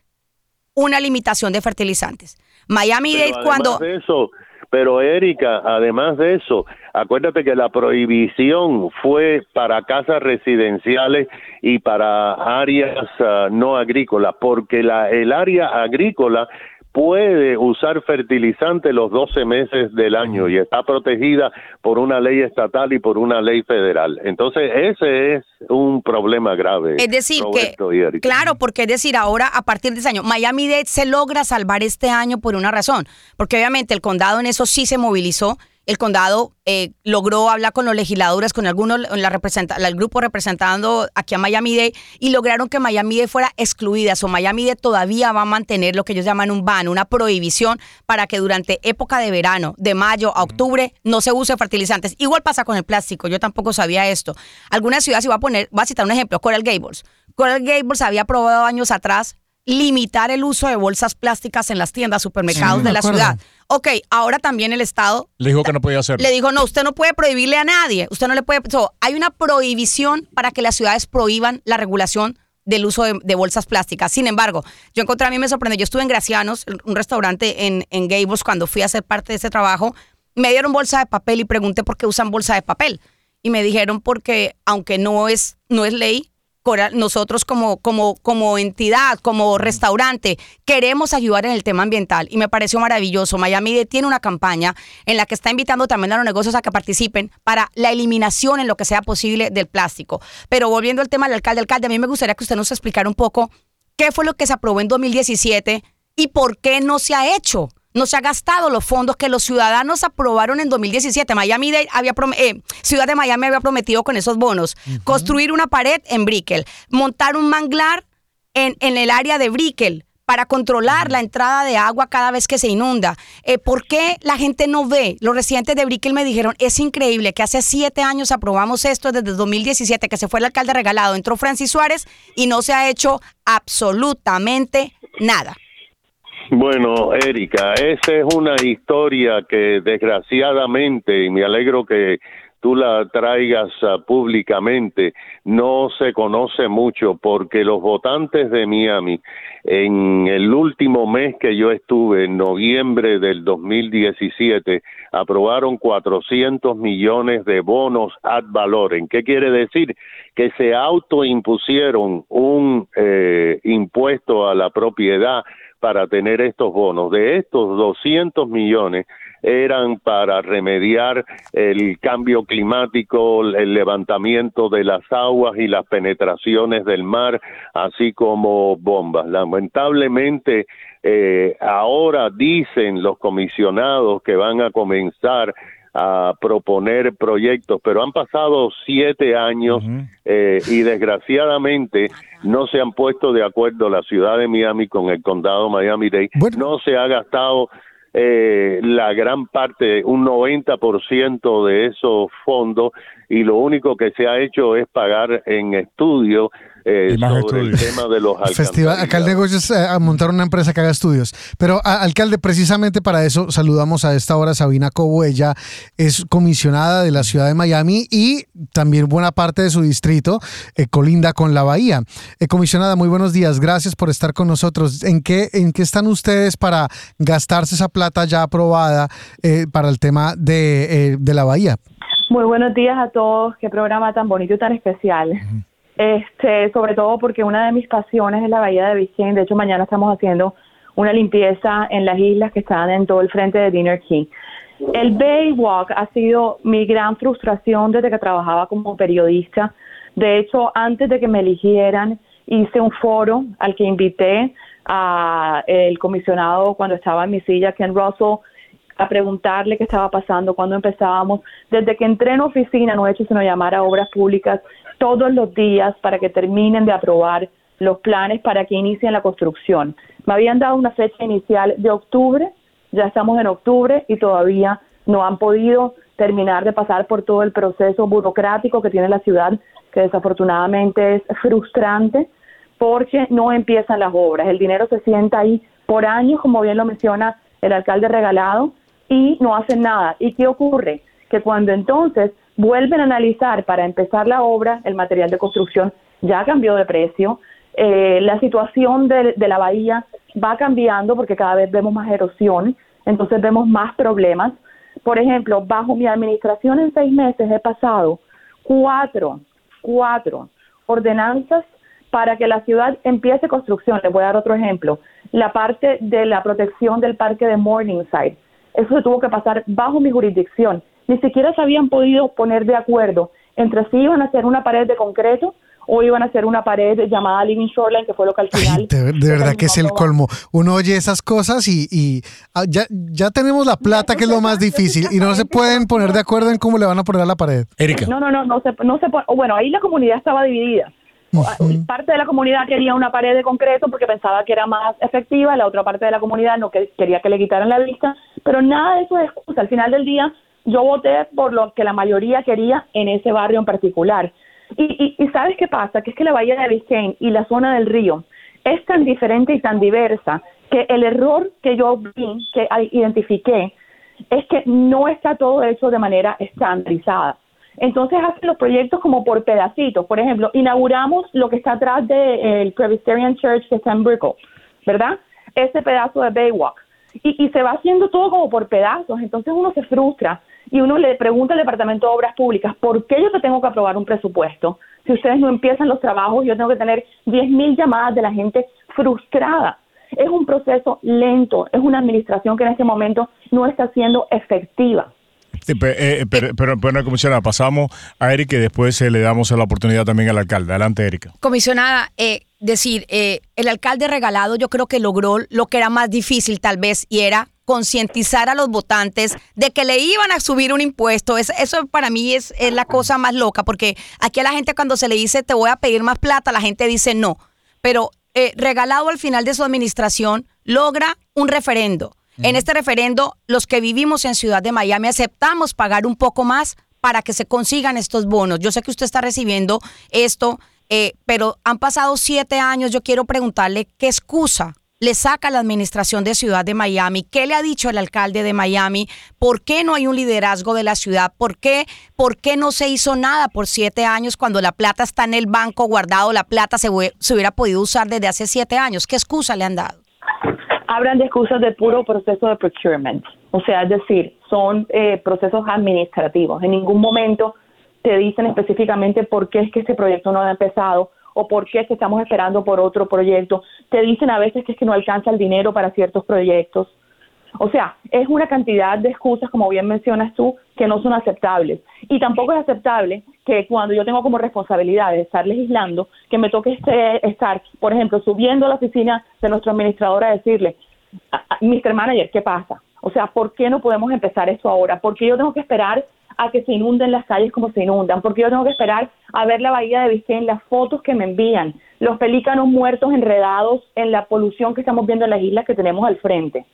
una limitación de fertilizantes. Miami-Dade cuando... eso, pero Erika, además de eso, acuérdate que la prohibición fue para casas residenciales y para áreas ah, no agrícolas, porque la, el área agrícola puede usar fertilizante los 12 meses del año y está protegida por una ley estatal y por una ley federal. Entonces, ese es un problema grave. Es decir, que, claro, porque es decir, ahora a partir de ese año, Miami-Dade se logra salvar este año por una razón, porque obviamente el condado en eso sí se movilizó el condado eh, logró hablar con los legisladores, con algunos, la representa, el grupo representando aquí a Miami-Dade y lograron que Miami-Dade fuera excluida. O Miami-Dade todavía va a mantener lo que ellos llaman un ban, una prohibición para que durante época de verano, de mayo a octubre, no se use fertilizantes. Igual pasa con el plástico, yo tampoco sabía esto. Algunas ciudades, y voy a poner, voy a citar un ejemplo, Coral Gables. Coral Gables había probado años atrás limitar el uso de bolsas plásticas en las tiendas, supermercados de la ciudad. Ok, ahora también el Estado... Le dijo que no podía hacerlo. Le dijo, no, usted no puede prohibirle a nadie. Usted no le puede... hay una prohibición para que las ciudades prohíban la regulación del uso de, bolsas plásticas. Sin embargo, yo encontré, a mí me sorprendió, yo estuve en Gracianos, un restaurante en, en Gables, cuando fui a hacer parte de ese trabajo, me dieron bolsa de papel y pregunté por qué usan bolsa de papel. Y me dijeron porque, aunque no es, no es ley, nosotros como, como, como entidad, como restaurante, queremos ayudar en el tema ambiental y me pareció maravilloso. Miami tiene una campaña en la que está invitando también a los negocios a que participen para la eliminación en lo que sea posible del plástico. Pero volviendo al tema del alcalde, alcalde, a mí me gustaría que usted nos explicara un poco qué fue lo que se aprobó en 2017 y por qué no se ha hecho no se ha gastado los fondos que los ciudadanos aprobaron en 2017. Miami había eh, Ciudad de Miami había prometido con esos bonos construir una pared en Brickell, montar un manglar en, en el área de Brickell para controlar la entrada de agua cada vez que se inunda. Eh, ¿Por qué la gente no ve? Los residentes de Brickell me dijeron, es increíble que hace siete años aprobamos esto desde 2017, que se fue el alcalde regalado, entró Francis Suárez y no se ha hecho absolutamente nada. Bueno, Erika, esa es una historia que desgraciadamente, y me alegro que tú la traigas ah, públicamente, no se conoce mucho porque los votantes de Miami, en el último mes que yo estuve, en noviembre del 2017, aprobaron 400 millones de bonos ad valorem. ¿Qué quiere decir? Que se autoimpusieron un eh, impuesto a la propiedad para tener estos bonos. De estos 200 millones eran para remediar el cambio climático, el levantamiento de las aguas y las penetraciones del mar, así como bombas. Lamentablemente, eh, ahora dicen los comisionados que van a comenzar a proponer proyectos, pero han pasado siete años eh, y desgraciadamente no se han puesto de acuerdo la ciudad de Miami con el condado Miami-Dade. No se ha gastado eh, la gran parte, un 90% de esos fondos y lo único que se ha hecho es pagar en estudio eh, sobre el tema de los Festival, acá el negocio es eh, montar una empresa que haga estudios. Pero, alcalde, precisamente para eso saludamos a esta hora Sabina Cobo. Ella es comisionada de la ciudad de Miami y también buena parte de su distrito eh, colinda con la bahía. comisionada, muy buenos días. Gracias por estar con nosotros. ¿En qué, en qué están ustedes para gastarse esa plata ya aprobada para el tema de, de, la bahía? Muy buenos días a todos. Qué programa tan bonito y tan especial este, sobre todo porque una de mis pasiones es la bahía de Biscayne. De hecho, mañana estamos haciendo una limpieza en las islas que están en todo el frente de Dinner Key. El Baywalk ha sido mi gran frustración desde que trabajaba como periodista. De hecho, antes de que me eligieran, hice un foro al que invité a el comisionado cuando estaba en mi silla, Ken Russell, a preguntarle qué estaba pasando, cuando empezábamos. Desde que entré en oficina no he hecho sino llamar a obras públicas todos los días para que terminen de aprobar los planes para que inicien la construcción. Me habían dado una fecha inicial de octubre, ya estamos en octubre y todavía no han podido terminar de pasar por todo el proceso burocrático que tiene la ciudad, que desafortunadamente es frustrante porque no empiezan las obras. El dinero se sienta ahí por años, como bien lo menciona el alcalde regalado, y no hacen nada. ¿Y qué ocurre? Que cuando entonces vuelven a analizar para empezar la obra, el material de construcción ya cambió de precio, eh, la situación de, la bahía va cambiando porque cada vez vemos más erosión, entonces vemos más problemas. Por ejemplo, bajo mi administración en seis meses he pasado cuatro, cuatro ordenanzas para que la ciudad empiece construcción. Les voy a dar otro ejemplo. La parte de la protección del parque de Morningside. Eso se tuvo que pasar bajo mi jurisdicción. Ni siquiera se habían podido poner de acuerdo entre si iban a hacer una pared de concreto o iban a hacer una pared llamada Living Shoreline, que fue lo que al final... de, verdad que es el colmo. Uno oye esas cosas y, ah, ya, ya tenemos la plata, que es lo más difícil, y no se pueden poner de acuerdo en cómo le van a poner a la pared. Erika. No, no, no, no se, no se Bueno, ahí la comunidad estaba dividida. Parte de la comunidad quería una pared de concreto porque pensaba que era más efectiva, la otra parte de la comunidad no quería que le quitaran la vista, pero nada de eso es excusa. Al final del día, yo voté por lo que la mayoría quería en ese barrio en particular. Y, y, ¿sabes qué pasa? Que es que la bahía de Biscayne y la zona del río es tan diferente y tan diversa que el error que yo vi, que identifiqué, es que no está todo hecho de manera estandarizada. Entonces hacen los proyectos como por pedacitos. Por ejemplo, inauguramos lo que está atrás del de, Presbyterian Church de San Brickell, ¿verdad? Ese pedazo de Baywalk. Y, y se va haciendo todo como por pedazos. Entonces uno se frustra y uno le pregunta al Departamento de Obras Públicas, ¿por qué yo te tengo que aprobar un presupuesto? Si ustedes no empiezan los trabajos, yo tengo que tener 10.000 llamadas de la gente frustrada. Es un proceso lento, es una administración que en este momento no está siendo efectiva. Eh, eh, pero, pero, bueno, comisionada, pasamos a Erika y después eh, le damos la oportunidad también al alcalde. Adelante, Erika. Comisionada, decir, el alcalde regalado yo creo que logró lo que era más difícil tal vez y era concientizar a los votantes de que le iban a subir un impuesto. eso para mí es, es la cosa más loca, porque aquí a la gente cuando se le dice te voy a pedir más plata, la gente dice no. Pero regalado al final de su administración logra un referendo en este referendo, los que vivimos en Ciudad de Miami aceptamos pagar un poco más para que se consigan estos bonos. Yo sé que usted está recibiendo esto, eh, pero han pasado siete años. Yo quiero preguntarle qué excusa le saca la administración de Ciudad de Miami? ¿Qué le ha dicho el alcalde de Miami? ¿Por qué no hay un liderazgo de la ciudad? ¿Por qué, ¿Por qué no se hizo nada por siete años cuando la plata está en el banco guardado? La plata se, se hubiera podido usar desde hace siete años. ¿Qué excusa le han dado? hablan de excusas de puro proceso de procurement, o sea, es decir, son eh, procesos administrativos. En ningún momento te dicen específicamente por qué es que este proyecto no ha empezado o por qué estamos esperando por otro proyecto. Te dicen a veces que es que no alcanza el dinero para ciertos proyectos. O sea, es una cantidad de excusas, como bien mencionas tú, que no son aceptables. Y tampoco es aceptable que cuando yo tengo como responsabilidad de estar legislando, que me toque este, estar, por ejemplo, subiendo a la oficina de nuestro administrador a decirle, Mr. Manager, ¿qué pasa? O sea, ¿por qué no podemos empezar esto ahora? ¿Por qué yo tengo que esperar a que se inunden las calles como se inundan? ¿Por qué yo tengo que esperar a ver la bahía de Biscayne, las fotos que me envían, los pelícanos muertos enredados en la polución que estamos viendo en las islas que tenemos al frente?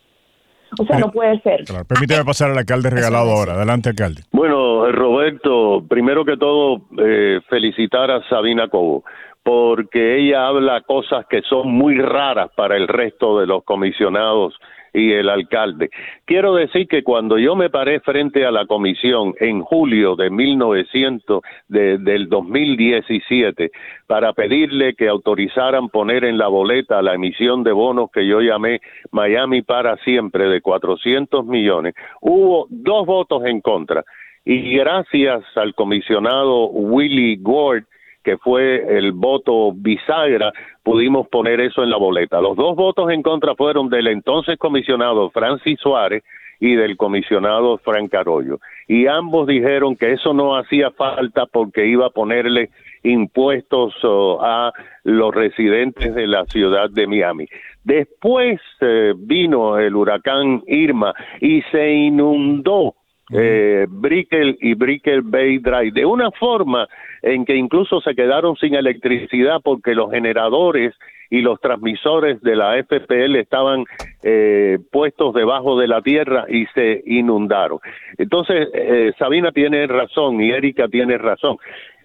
O sea, no puede ser. Permíteme pasar al alcalde regalado ahora. Adelante, alcalde. Bueno, Roberto, primero que todo, eh, felicitar a Sabina Cobo porque ella habla cosas que son muy raras para el resto de los comisionados y el alcalde. Quiero decir que cuando yo me paré frente a la comisión en julio de 1900 del 2017 para pedirle que autorizaran poner en la boleta la emisión de bonos que yo llamé Miami para siempre de 400 millones, hubo dos votos en contra y gracias al comisionado Willie Gord que fue el voto bisagra, pudimos poner eso en la boleta. Los dos votos en contra fueron del entonces comisionado Francis Suárez y del comisionado Frank Arroyo. Y ambos dijeron que eso no hacía falta porque iba a ponerle impuestos oh, a los residentes de la ciudad de Miami. Después eh, vino el huracán Irma y se inundó eh, Brickell y Brickell Bay Drive, de una forma en que incluso se quedaron sin electricidad porque los generadores y los transmisores de la FPL estaban eh, puestos debajo de la tierra y se inundaron. Entonces, eh, Sabina tiene razón y Erika tiene razón.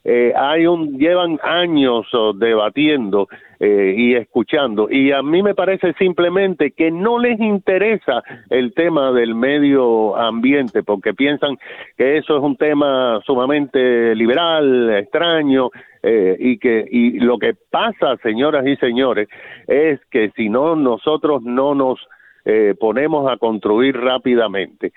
Eh, hay un llevan años oh, debatiendo eh, y escuchando y a mí me parece simplemente que no les interesa el tema del medio ambiente porque piensan que eso es un tema sumamente liberal extraño eh, y que y lo que pasa señoras y señores es que si no nosotros no nos ponemos a construir rápidamente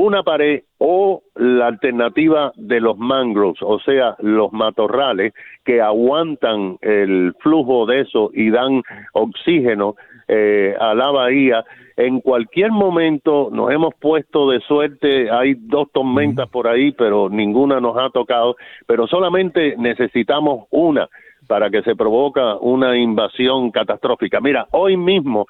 una pared o la alternativa de los mangroves, o sea, los matorrales que aguantan el flujo de eso y dan oxígeno eh, a la bahía. En cualquier momento nos hemos puesto de suerte, hay dos tormentas por ahí, pero ninguna nos ha tocado, pero solamente necesitamos una para que se provoca una invasión catastrófica. Mira, hoy mismo,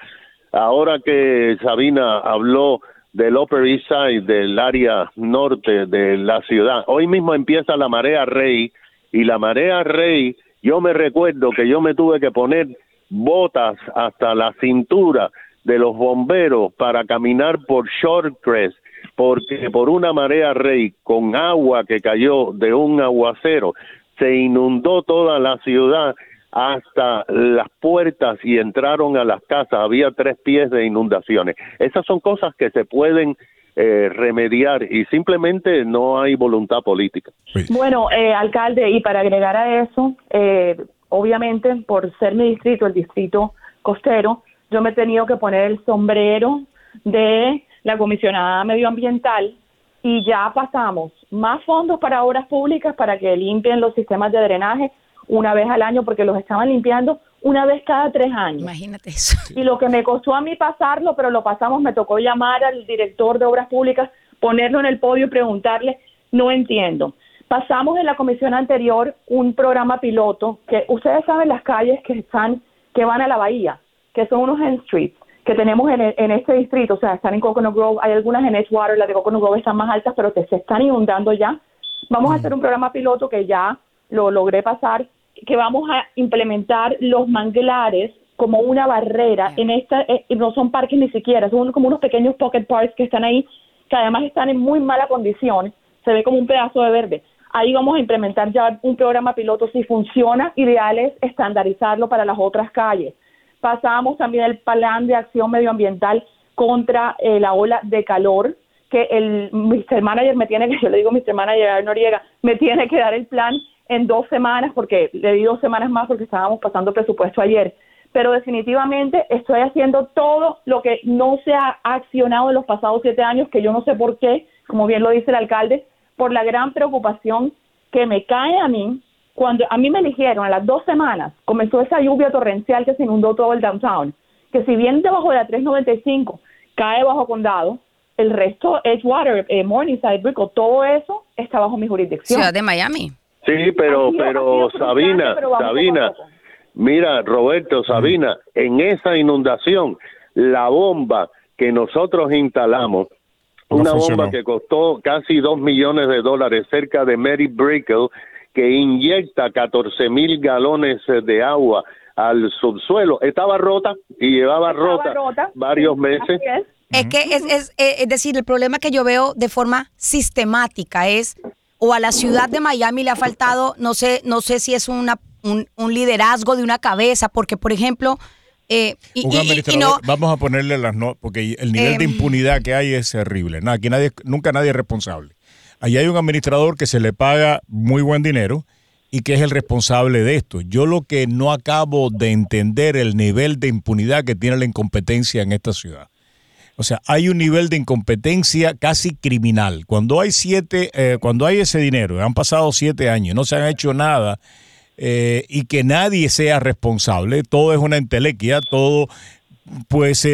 ahora que Sabina habló del Upper East Side, del área norte de la ciudad. Hoy mismo empieza la marea rey y la marea rey, yo me recuerdo que yo me tuve que poner botas hasta la cintura de los bomberos para caminar por Shortcrest porque por una marea rey con agua que cayó de un aguacero se inundó toda la ciudad hasta las puertas y entraron a las casas. Había tres pies de inundaciones. Esas son cosas que se pueden eh, remediar y simplemente no hay voluntad política. Bueno, eh, alcalde, y para agregar a eso, eh, obviamente por ser mi distrito, el distrito costero, yo me he tenido que poner el sombrero de la comisionada medioambiental y ya pasamos más fondos para obras públicas para que limpien los sistemas de drenaje una vez al año porque los estaban limpiando una vez cada tres años. Imagínate eso. Y lo que me costó a mí pasarlo, pero lo pasamos, me tocó llamar al director de obras públicas, ponerlo en el podio y preguntarle, no entiendo. Pasamos en la comisión anterior un programa piloto que ustedes saben las calles que están que van a la bahía, que son unos end streets que tenemos en, en este distrito, o sea, están en Coconut Grove, hay algunas en Edgewater, las de Coconut Grove están más altas, pero que se están inundando ya. Vamos a hacer un programa piloto que ya lo logré pasar que vamos a implementar los manglares como una barrera en esta eh, no son parques ni siquiera son como unos pequeños pocket parks que están ahí que además están en muy mala condición se ve como un pedazo de verde ahí vamos a implementar ya un programa piloto si funciona ideal es estandarizarlo para las otras calles pasamos también el plan de acción medioambiental contra eh, la ola de calor que el Mr. Manager me tiene que, yo le digo Mr. Manager Noriega, me tiene que dar el plan en dos semanas, porque le di dos semanas más porque estábamos pasando presupuesto ayer. Pero definitivamente estoy haciendo todo lo que no se ha accionado en los pasados siete años, que yo no sé por qué, como bien lo dice el alcalde, por la gran preocupación que me cae a mí cuando a mí me eligieron a las dos semanas, comenzó esa lluvia torrencial que se inundó todo el downtown, que si bien debajo de la 395 cae bajo condado, el resto, Edgewater, eh, Morningside, Brickell, todo eso está bajo mi jurisdicción. Ciudad de Miami. Sí, pero, pero Sabina, Sabina, mira, Roberto, Sabina, en esa inundación, la bomba que nosotros instalamos, una bomba que costó casi dos millones de dólares cerca de Mary Brickell, que inyecta 14 mil galones de agua al subsuelo, estaba rota y llevaba rota, varios meses. Es. que es, es, es decir, el problema que yo veo de forma sistemática es o a la ciudad de Miami le ha faltado, no sé, no sé si es una, un, liderazgo de una cabeza, porque por ejemplo... Eh, y, vamos a ponerle las notas, porque el nivel de em. impunidad que hay es terrible. Nada, aquí nadie, nunca nadie es responsable. Allí hay un administrador que se le paga muy buen dinero y que es el responsable de esto. Yo lo que no acabo de entender el nivel de impunidad que tiene la incompetencia en esta ciudad. O sea, hay un nivel de incompetencia casi criminal. Cuando hay siete, eh, cuando hay ese dinero, han pasado siete años, no se han hecho nada eh, y que nadie sea responsable, todo es una entelequia, todo pues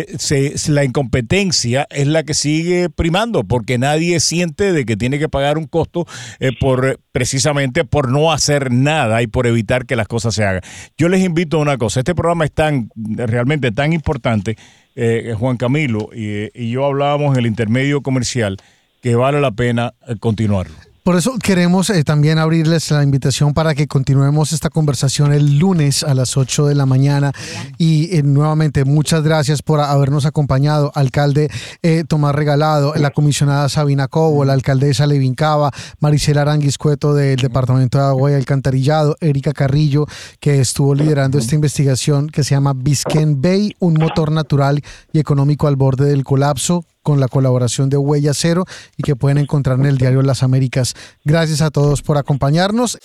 la incompetencia es la que sigue primando porque nadie siente de que tiene que pagar un costo eh, por precisamente por no hacer nada y por evitar que las cosas se hagan. Yo les invito a una cosa, este programa es tan realmente tan importante eh, Juan Camilo y, yo hablábamos en el intermedio comercial que vale la pena eh, continuarlo. Por eso queremos eh, también abrirles la invitación para que continuemos esta conversación el lunes a las 8 de la mañana. Y eh, nuevamente, muchas gracias por habernos acompañado, alcalde eh, Tomás Regalado, la comisionada Sabina Cobo, la alcaldesa Levin Cava, Maricela Aranguiscueto del Departamento de Agua y Alcantarillado, Erika Carrillo, que estuvo liderando esta investigación que se llama Biscayne Bay, un motor natural y económico al borde del colapso con la colaboración de Huella Cero y que pueden encontrar en el diario Las Américas. Gracias a todos por acompañarnos.